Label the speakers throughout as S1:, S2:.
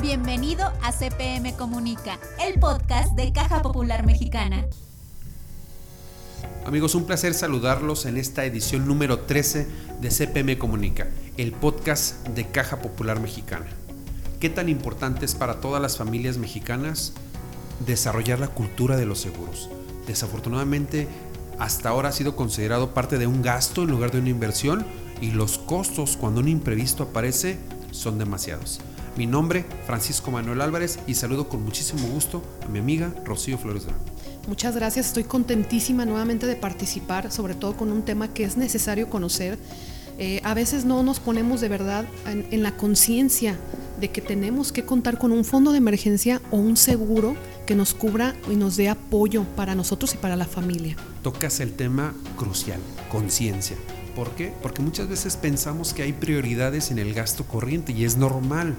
S1: Bienvenido a CPM Comunica, el podcast de Caja Popular Mexicana.
S2: Amigos, un placer saludarlos en esta edición número 13 de CPM Comunica, el podcast de Caja Popular Mexicana. ¿Qué tan importante es para todas las familias mexicanas desarrollar la cultura de los seguros? Desafortunadamente, hasta ahora ha sido considerado parte de un gasto en lugar de una inversión y los costos cuando un imprevisto aparece son demasiados. Mi nombre, Francisco Manuel Álvarez, y saludo con muchísimo gusto a mi amiga Rocío Flores de
S3: Muchas gracias, estoy contentísima nuevamente de participar, sobre todo con un tema que es necesario conocer. Eh, a veces no nos ponemos de verdad en, en la conciencia de que tenemos que contar con un fondo de emergencia o un seguro que nos cubra y nos dé apoyo para nosotros y para la familia.
S2: Tocas el tema crucial, conciencia. ¿Por qué? Porque muchas veces pensamos que hay prioridades en el gasto corriente y es normal.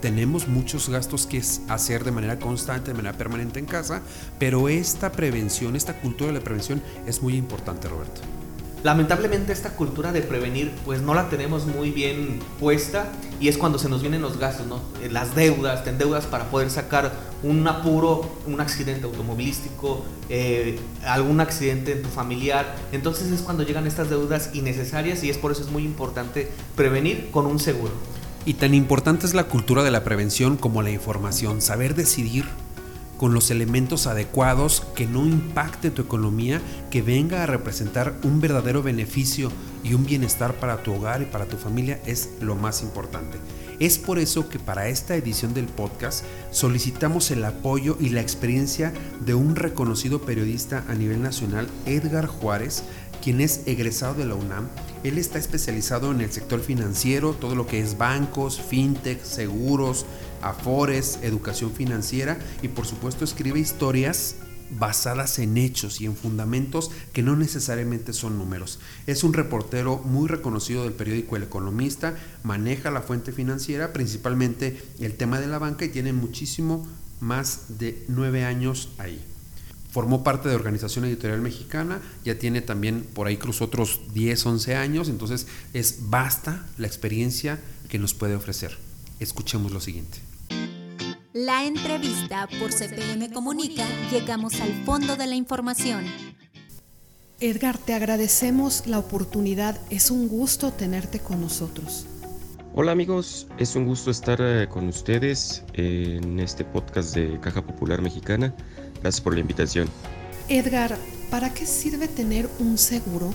S2: Tenemos muchos gastos que hacer de manera constante, de manera permanente en casa, pero esta prevención, esta cultura de la prevención es muy importante, Roberto.
S4: Lamentablemente esta cultura de prevenir pues no la tenemos muy bien puesta y es cuando se nos vienen los gastos, ¿no? Eh, las deudas, te endeudas para poder sacar un apuro, un accidente automovilístico, eh, algún accidente en tu familiar. Entonces es cuando llegan estas deudas innecesarias y es por eso es muy importante prevenir con un seguro.
S2: Y tan importante es la cultura de la prevención como la información, saber decidir con los elementos adecuados que no impacte tu economía, que venga a representar un verdadero beneficio y un bienestar para tu hogar y para tu familia es lo más importante. Es por eso que para esta edición del podcast solicitamos el apoyo y la experiencia de un reconocido periodista a nivel nacional, Edgar Juárez, quien es egresado de la UNAM. Él está especializado en el sector financiero, todo lo que es bancos, fintech, seguros, afores, educación financiera y por supuesto escribe historias basadas en hechos y en fundamentos que no necesariamente son números. Es un reportero muy reconocido del periódico El Economista, maneja la fuente financiera, principalmente el tema de la banca y tiene muchísimo más de nueve años ahí. Formó parte de Organización Editorial Mexicana, ya tiene también por ahí cruzó otros 10, 11 años, entonces es basta la experiencia que nos puede ofrecer. Escuchemos lo siguiente.
S1: La entrevista por CPM Comunica, llegamos al fondo de la información.
S3: Edgar, te agradecemos la oportunidad, es un gusto tenerte con nosotros.
S5: Hola amigos, es un gusto estar eh, con ustedes en este podcast de Caja Popular Mexicana. Gracias por la invitación.
S3: Edgar, ¿para qué sirve tener un seguro?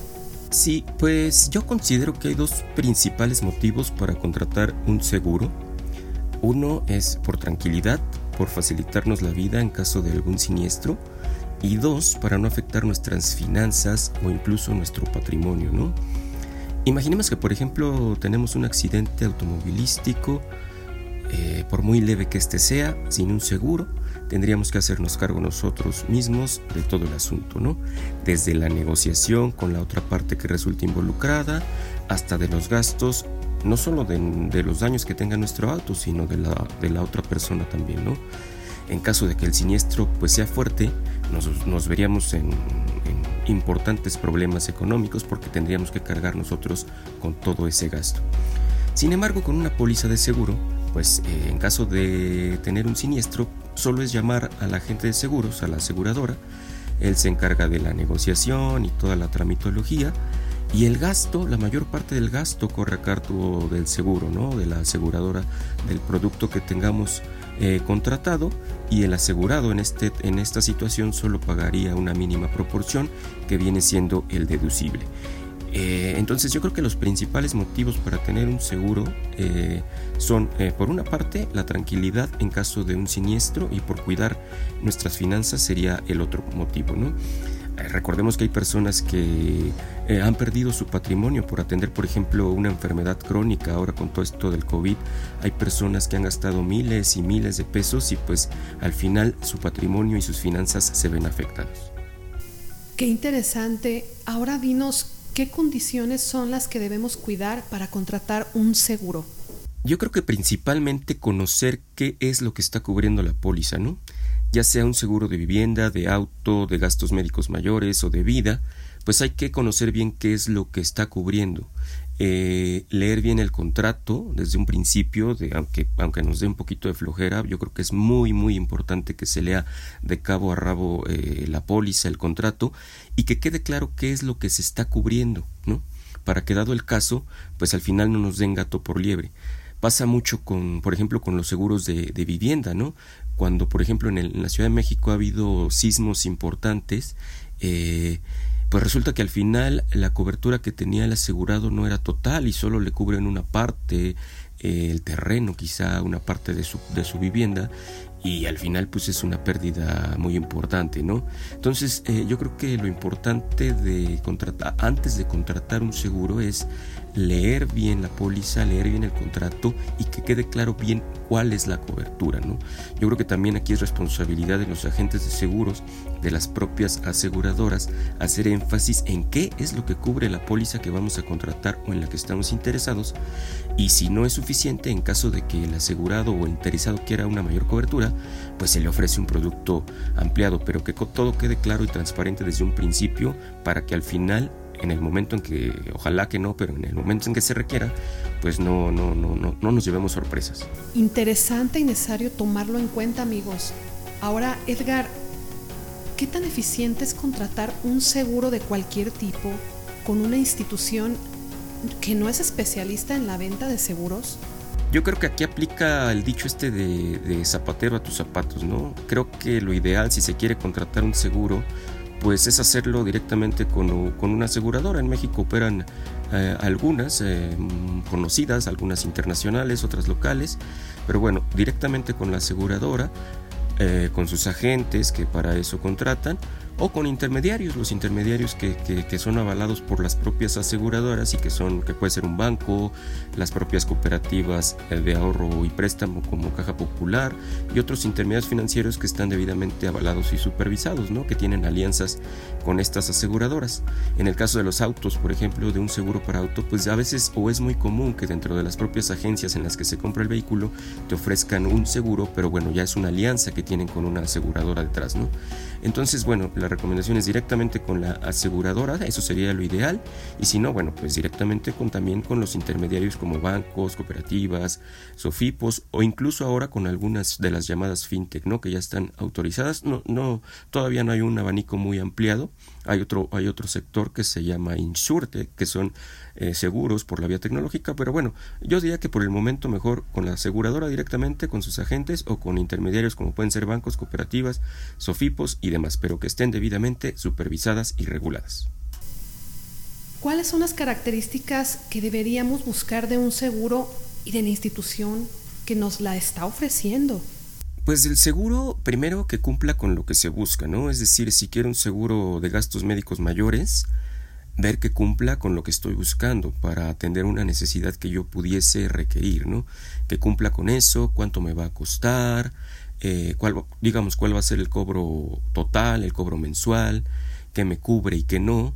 S5: Sí, pues yo considero que hay dos principales motivos para contratar un seguro. Uno es por tranquilidad, por facilitarnos la vida en caso de algún siniestro. Y dos, para no afectar nuestras finanzas o incluso nuestro patrimonio, ¿no? Imaginemos que, por ejemplo, tenemos un accidente automovilístico, eh, por muy leve que este sea, sin un seguro, tendríamos que hacernos cargo nosotros mismos de todo el asunto, ¿no? Desde la negociación con la otra parte que resulta involucrada, hasta de los gastos, no solo de, los daños que tenga nuestro auto, sino de la, de la otra persona también, ¿no? En caso de que el siniestro pues sea fuerte, nos, veríamos en, importantes problemas económicos porque tendríamos que cargar nosotros con todo ese gasto. Sin embargo, con una póliza de seguro, pues eh, en caso de tener un siniestro, solo es llamar a la agente de seguros, a la aseguradora, él se encarga de la negociación y toda la tramitología y el gasto, la mayor parte del gasto corre a cargo del seguro, ¿no? de la aseguradora del producto que tengamos eh, contratado y el asegurado en, este, en esta situación solo pagaría una mínima proporción que viene siendo el deducible. Eh, entonces yo creo que los principales motivos para tener un seguro eh, son, por una parte, la tranquilidad en caso de un siniestro y por cuidar nuestras finanzas sería el otro motivo. ¿no? Eh, recordemos que hay personas que eh, han perdido su patrimonio por atender, por ejemplo, una enfermedad crónica. Ahora con todo esto del COVID, hay personas que han gastado miles y miles de pesos y pues al final su patrimonio y sus finanzas se ven afectados.
S3: Qué interesante. Ahora dinos qué condiciones son las que debemos cuidar para contratar un seguro.
S5: Yo creo que principalmente conocer qué es lo que está cubriendo la póliza, ¿no? ya sea un seguro de vivienda, de auto, de gastos médicos mayores o de vida, pues hay que conocer bien qué es lo que está cubriendo. eh, leer bien el contrato desde un principio, aunque, aunque nos dé un poquito de flojera, yo creo que es muy, muy importante que se lea de cabo a rabo eh, la póliza, el contrato, y que quede claro qué es lo que se está cubriendo, ¿no? Para que dado el caso, pues al final no nos den gato por liebre. Pasa mucho con, por ejemplo, con los seguros de, vivienda, ¿no? Cuando, por ejemplo, en, en, la Ciudad de México ha habido sismos importantes, eh, pues resulta que al final la cobertura que tenía el asegurado no era total y solo le cubren una parte, eh, el terreno quizá, una parte de su, de su vivienda y al final pues es una pérdida muy importante, ¿no? Entonces eh, yo creo que lo importante de contratar, antes de contratar un seguro es leer bien la póliza, leer bien el contrato y que quede claro bien cuál es la cobertura, ¿no? Yo creo que también aquí es responsabilidad de los agentes de seguros, de las propias aseguradoras, hacer énfasis en qué es lo que cubre la póliza que vamos a contratar o en la que estamos interesados y si no es suficiente, en caso de que el asegurado o interesado quiera una mayor cobertura, pues se le ofrece un producto ampliado, pero que todo quede claro y transparente desde un principio para que al final en el momento en que, ojalá que no, pero en el momento en que se requiera, pues no, no, no, no, no nos llevemos sorpresas.
S3: Interesante y necesario tomarlo en cuenta, amigos. Ahora, Edgar, ¿qué tan eficiente es contratar un seguro de cualquier tipo con una institución que no es especialista en la venta de seguros?
S5: Yo creo que aquí aplica el dicho este de, de, zapatero a tus zapatos, ¿no? Creo que lo ideal si se quiere contratar un seguro pues es hacerlo directamente con, una aseguradora. En México operan eh, algunas eh, conocidas, algunas internacionales, otras locales, pero bueno, directamente con la aseguradora, eh, con sus agentes que para eso contratan o con intermediarios, los intermediarios que, que, son avalados por las propias aseguradoras y que son, que puede ser un banco, las propias cooperativas eh, de ahorro y préstamo como Caja Popular y otros intermediarios financieros que están debidamente avalados y supervisados, ¿no? que tienen alianzas con estas aseguradoras. En el caso de los autos, por ejemplo, de un seguro para auto, pues a veces o es muy común que dentro de las propias agencias en las que se compra el vehículo te ofrezcan un seguro, pero bueno, ya es una alianza que tienen con una aseguradora detrás, ¿no? Entonces, bueno, la recomendación es directamente con la aseguradora, eso sería lo ideal, y si no, bueno, pues directamente con también con los intermediarios como bancos, cooperativas, sofipos o incluso ahora con algunas de las llamadas fintech, ¿no? Que ya están autorizadas. No, no, todavía no hay un abanico muy ampliado. Hay otro, hay otro sector que se llama Insurte, que son eh, seguros por la vía tecnológica, pero bueno, yo diría que por el momento mejor con la aseguradora directamente, con sus agentes o con intermediarios como pueden ser bancos, cooperativas, sofipos y demás, pero que estén debidamente supervisadas y reguladas.
S3: ¿Cuáles son las características que deberíamos buscar de un seguro y de la institución que nos la está ofreciendo?
S5: Pues el seguro, primero que cumpla con lo que se busca, ¿no? Es decir, si quiero un seguro de gastos médicos mayores, ver que cumpla con lo que estoy buscando para atender una necesidad que yo pudiese requerir, ¿no? Que cumpla con eso, cuánto me va a costar, eh, cuál, digamos, cuál va a ser el cobro total, el cobro mensual, qué me cubre y qué no.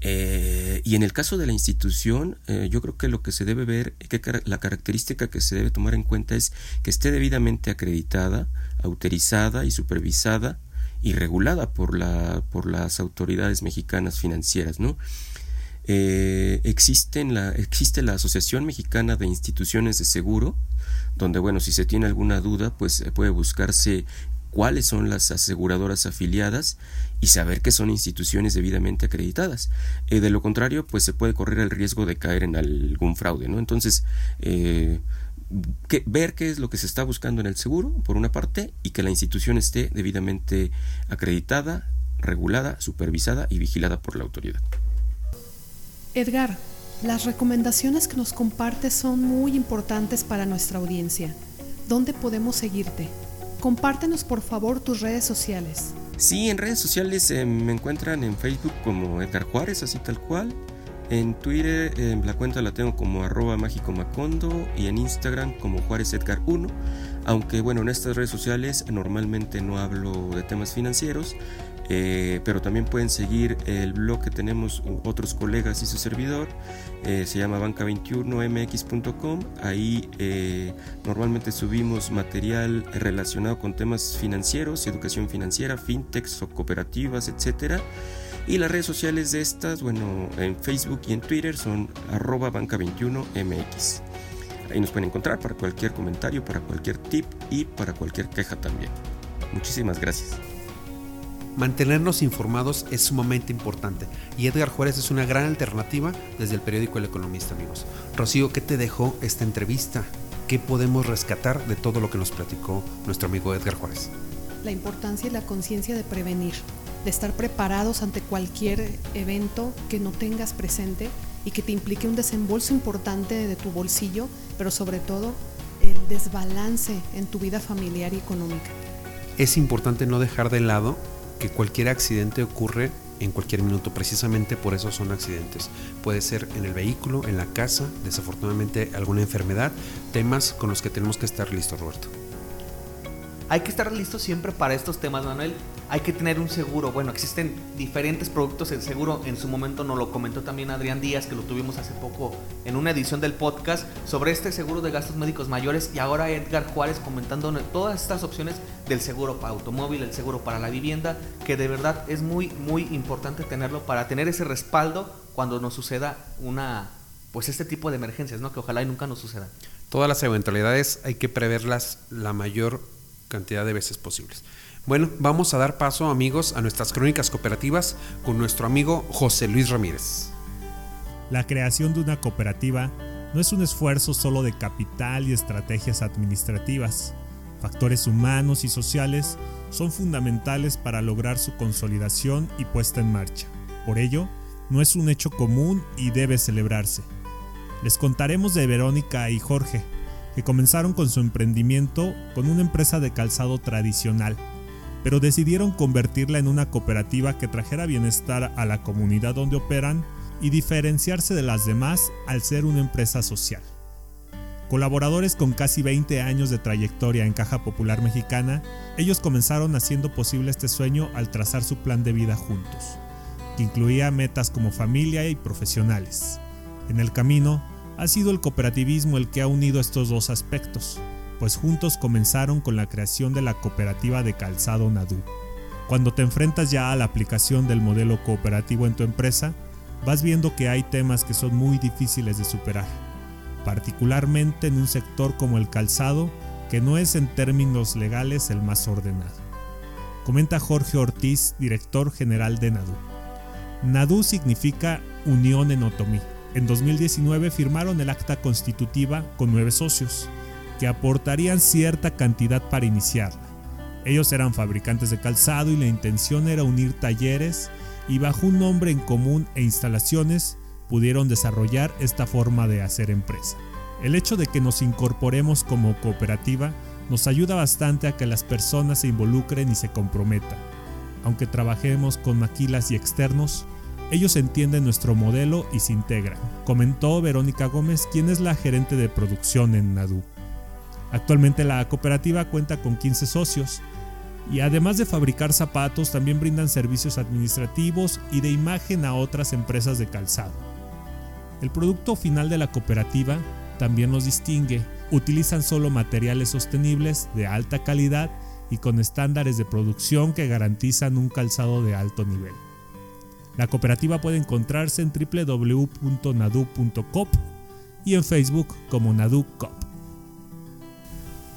S5: Eh, y en el caso de la institución, eh, yo creo que lo que se debe ver, que la característica que se debe tomar en cuenta es que esté debidamente acreditada, autorizada y supervisada y regulada por, la, por las autoridades mexicanas financieras, ¿no? Eh, la, existe la Asociación Mexicana de Instituciones de Seguro, donde, bueno, si se tiene alguna duda, pues puede buscarse cuáles son las aseguradoras afiliadas y saber que son instituciones debidamente acreditadas. Eh, de lo contrario, pues se puede correr el riesgo de caer en algún fraude, ¿no? Entonces, eh, ver qué es lo que se está buscando en el seguro, por una parte, y que la institución esté debidamente acreditada, regulada, supervisada y vigilada por la autoridad.
S3: Edgar, las recomendaciones que nos compartes son muy importantes para nuestra audiencia. ¿Dónde podemos seguirte? Compártenos por favor tus redes sociales.
S5: Sí, en redes sociales eh, me encuentran en Facebook como Edgar Juárez, así tal cual. En Twitter la cuenta la tengo como arroba mágico macondo y en Instagram como Juárez Edgar 1. Aunque bueno, en estas redes sociales normalmente no hablo de temas financieros, eh, pero también pueden seguir el blog que tenemos otros colegas y su servidor. Eh, se llama banca21mx.com. Ahí eh, normalmente subimos material relacionado con temas financieros, educación financiera, fintechs o cooperativas, etcétera Y las redes sociales de estas, bueno, en Facebook y en Twitter son arroba banca21mx. Ahí nos pueden encontrar para cualquier comentario, para cualquier tip y para cualquier queja también. Muchísimas gracias.
S2: Mantenernos informados es sumamente importante y Edgar Juárez es una gran alternativa desde el periódico El Economista, amigos. Rocío, ¿qué te dejó esta entrevista? ¿Qué podemos rescatar de todo lo que nos platicó nuestro amigo Edgar Juárez?
S3: La importancia y la conciencia de prevenir, de estar preparados ante cualquier evento que no tengas presente y que te implique un desembolso importante de tu bolsillo, pero sobre todo el desbalance en tu vida familiar y económica.
S2: Es importante no dejar de lado que cualquier accidente ocurre en cualquier minuto, precisamente por eso son accidentes. Puede ser en el vehículo, en la casa, desafortunadamente alguna enfermedad, temas con los que tenemos que estar listos, Roberto.
S4: Hay que estar listos siempre para estos temas, Manuel hay que tener un seguro. Bueno, existen diferentes productos el seguro. En su momento nos lo comentó también Adrián Díaz, que lo tuvimos hace poco en una edición del podcast sobre este seguro de gastos médicos mayores. Y ahora Edgar Juárez comentando todas estas opciones del seguro para automóvil, el seguro para la vivienda, que de verdad es muy, muy importante tenerlo para tener ese respaldo cuando nos suceda una, pues este tipo de emergencias, ¿no? Que ojalá y nunca nos suceda.
S2: Todas las eventualidades hay que preverlas la mayor cantidad de veces posibles. Bueno, vamos a dar paso, amigos, a nuestras crónicas cooperativas con nuestro amigo José Luis Ramírez.
S6: La creación de una cooperativa no es un esfuerzo solo de capital y estrategias administrativas. Factores humanos y sociales son fundamentales para lograr su consolidación y puesta en marcha. Por ello, no es un hecho común y debe celebrarse. Les contaremos de Verónica y Jorge, que comenzaron con su emprendimiento con una empresa de calzado tradicional pero decidieron convertirla en una cooperativa que trajera bienestar a la comunidad donde operan y diferenciarse de las demás al ser una empresa social. Colaboradores con casi 20 años de trayectoria en Caja Popular Mexicana, ellos comenzaron haciendo posible este sueño al trazar su plan de vida juntos, que incluía metas como familia y profesionales. En el camino, ha sido el cooperativismo el que ha unido estos dos aspectos, pues juntos comenzaron con la creación de la cooperativa de calzado Nadu. Cuando te enfrentas ya a la aplicación del modelo cooperativo en tu empresa, vas viendo que hay temas que son muy difíciles de superar, particularmente en un sector como el calzado, que no es en términos legales el más ordenado. Comenta Jorge Ortiz, director general de Nadu. Nadu significa Unión en Otomí. En 2019 firmaron el acta constitutiva con nueve socios, que aportarían cierta cantidad para iniciarla. Ellos eran fabricantes de calzado y la intención era unir talleres y bajo un nombre en común e instalaciones pudieron desarrollar esta forma de hacer empresa. El hecho de que nos incorporemos como cooperativa nos ayuda bastante a que las personas se involucren y se comprometan. Aunque trabajemos con maquilas y externos, ellos entienden nuestro modelo y se integran, comentó Verónica Gómez, quien es la gerente de producción en Nadu. Actualmente la cooperativa cuenta con 15 socios y además de fabricar zapatos también brindan servicios administrativos y de imagen a otras empresas de calzado. El producto final de la cooperativa también los distingue. Utilizan solo materiales sostenibles de alta calidad y con estándares de producción que garantizan un calzado de alto nivel. La cooperativa puede encontrarse en www.nadu.cop y en Facebook como NaduCop.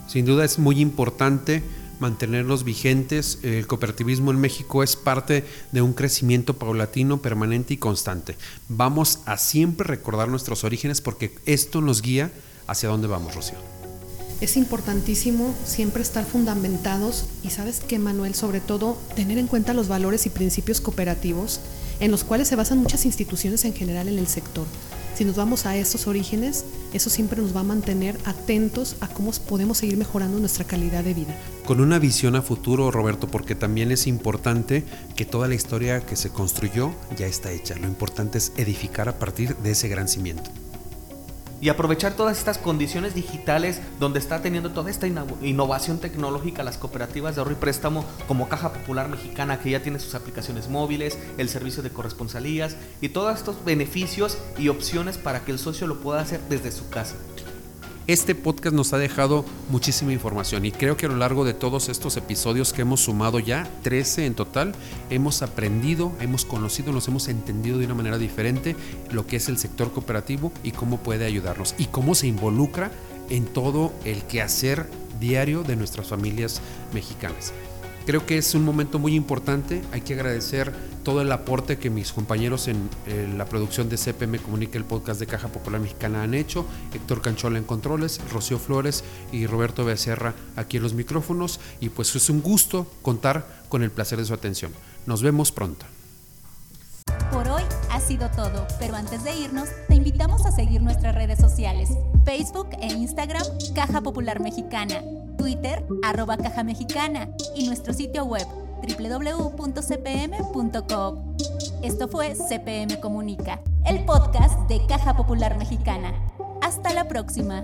S2: Sin duda es muy importante mantenerlos vigentes. El cooperativismo en México es parte de un crecimiento paulatino, permanente y constante. Vamos a siempre recordar nuestros orígenes porque esto nos guía hacia dónde vamos, Rocío.
S3: Es importantísimo siempre estar fundamentados y sabes que Manuel, sobre todo, tener en cuenta los valores y principios cooperativos en los cuales se basan muchas instituciones en general en el sector si nos vamos a estos orígenes, eso siempre nos va a mantener atentos a cómo podemos seguir mejorando nuestra calidad de vida.
S2: Con una visión a futuro, Roberto, porque también es importante que toda la historia que se construyó ya está hecha. Lo importante es edificar a partir de ese gran cimiento
S4: y aprovechar todas estas condiciones digitales donde está teniendo toda esta innovación tecnológica las cooperativas de ahorro y préstamo como Caja Popular Mexicana que ya tiene sus aplicaciones móviles, el servicio de corresponsalías y todos estos beneficios y opciones para que el socio lo pueda hacer desde su casa.
S2: Este podcast nos ha dejado muchísima información y creo que a lo largo de todos estos episodios que hemos sumado ya, 13 en total, hemos aprendido, hemos conocido, nos hemos entendido de una manera diferente lo que es el sector cooperativo y cómo puede ayudarnos y cómo se involucra en todo el quehacer diario de nuestras familias mexicanas. Creo que es un momento muy importante. Hay que agradecer todo el aporte que mis compañeros en, la producción de CPM Comunica, el podcast de Caja Popular Mexicana, han hecho. Héctor Canchola en controles, Rocío Flores y Roberto Becerra aquí en los micrófonos. Y pues es un gusto contar con el placer de su atención. Nos vemos pronto.
S1: Por hoy ha sido todo, pero antes de irnos, te invitamos a seguir nuestras redes sociales, Facebook e Instagram, Caja Popular Mexicana Twitter, arroba caja mexicana y nuestro sitio web www.cpm.com. Esto fue CPM Comunica, el podcast de Caja Popular Mexicana. Hasta la próxima.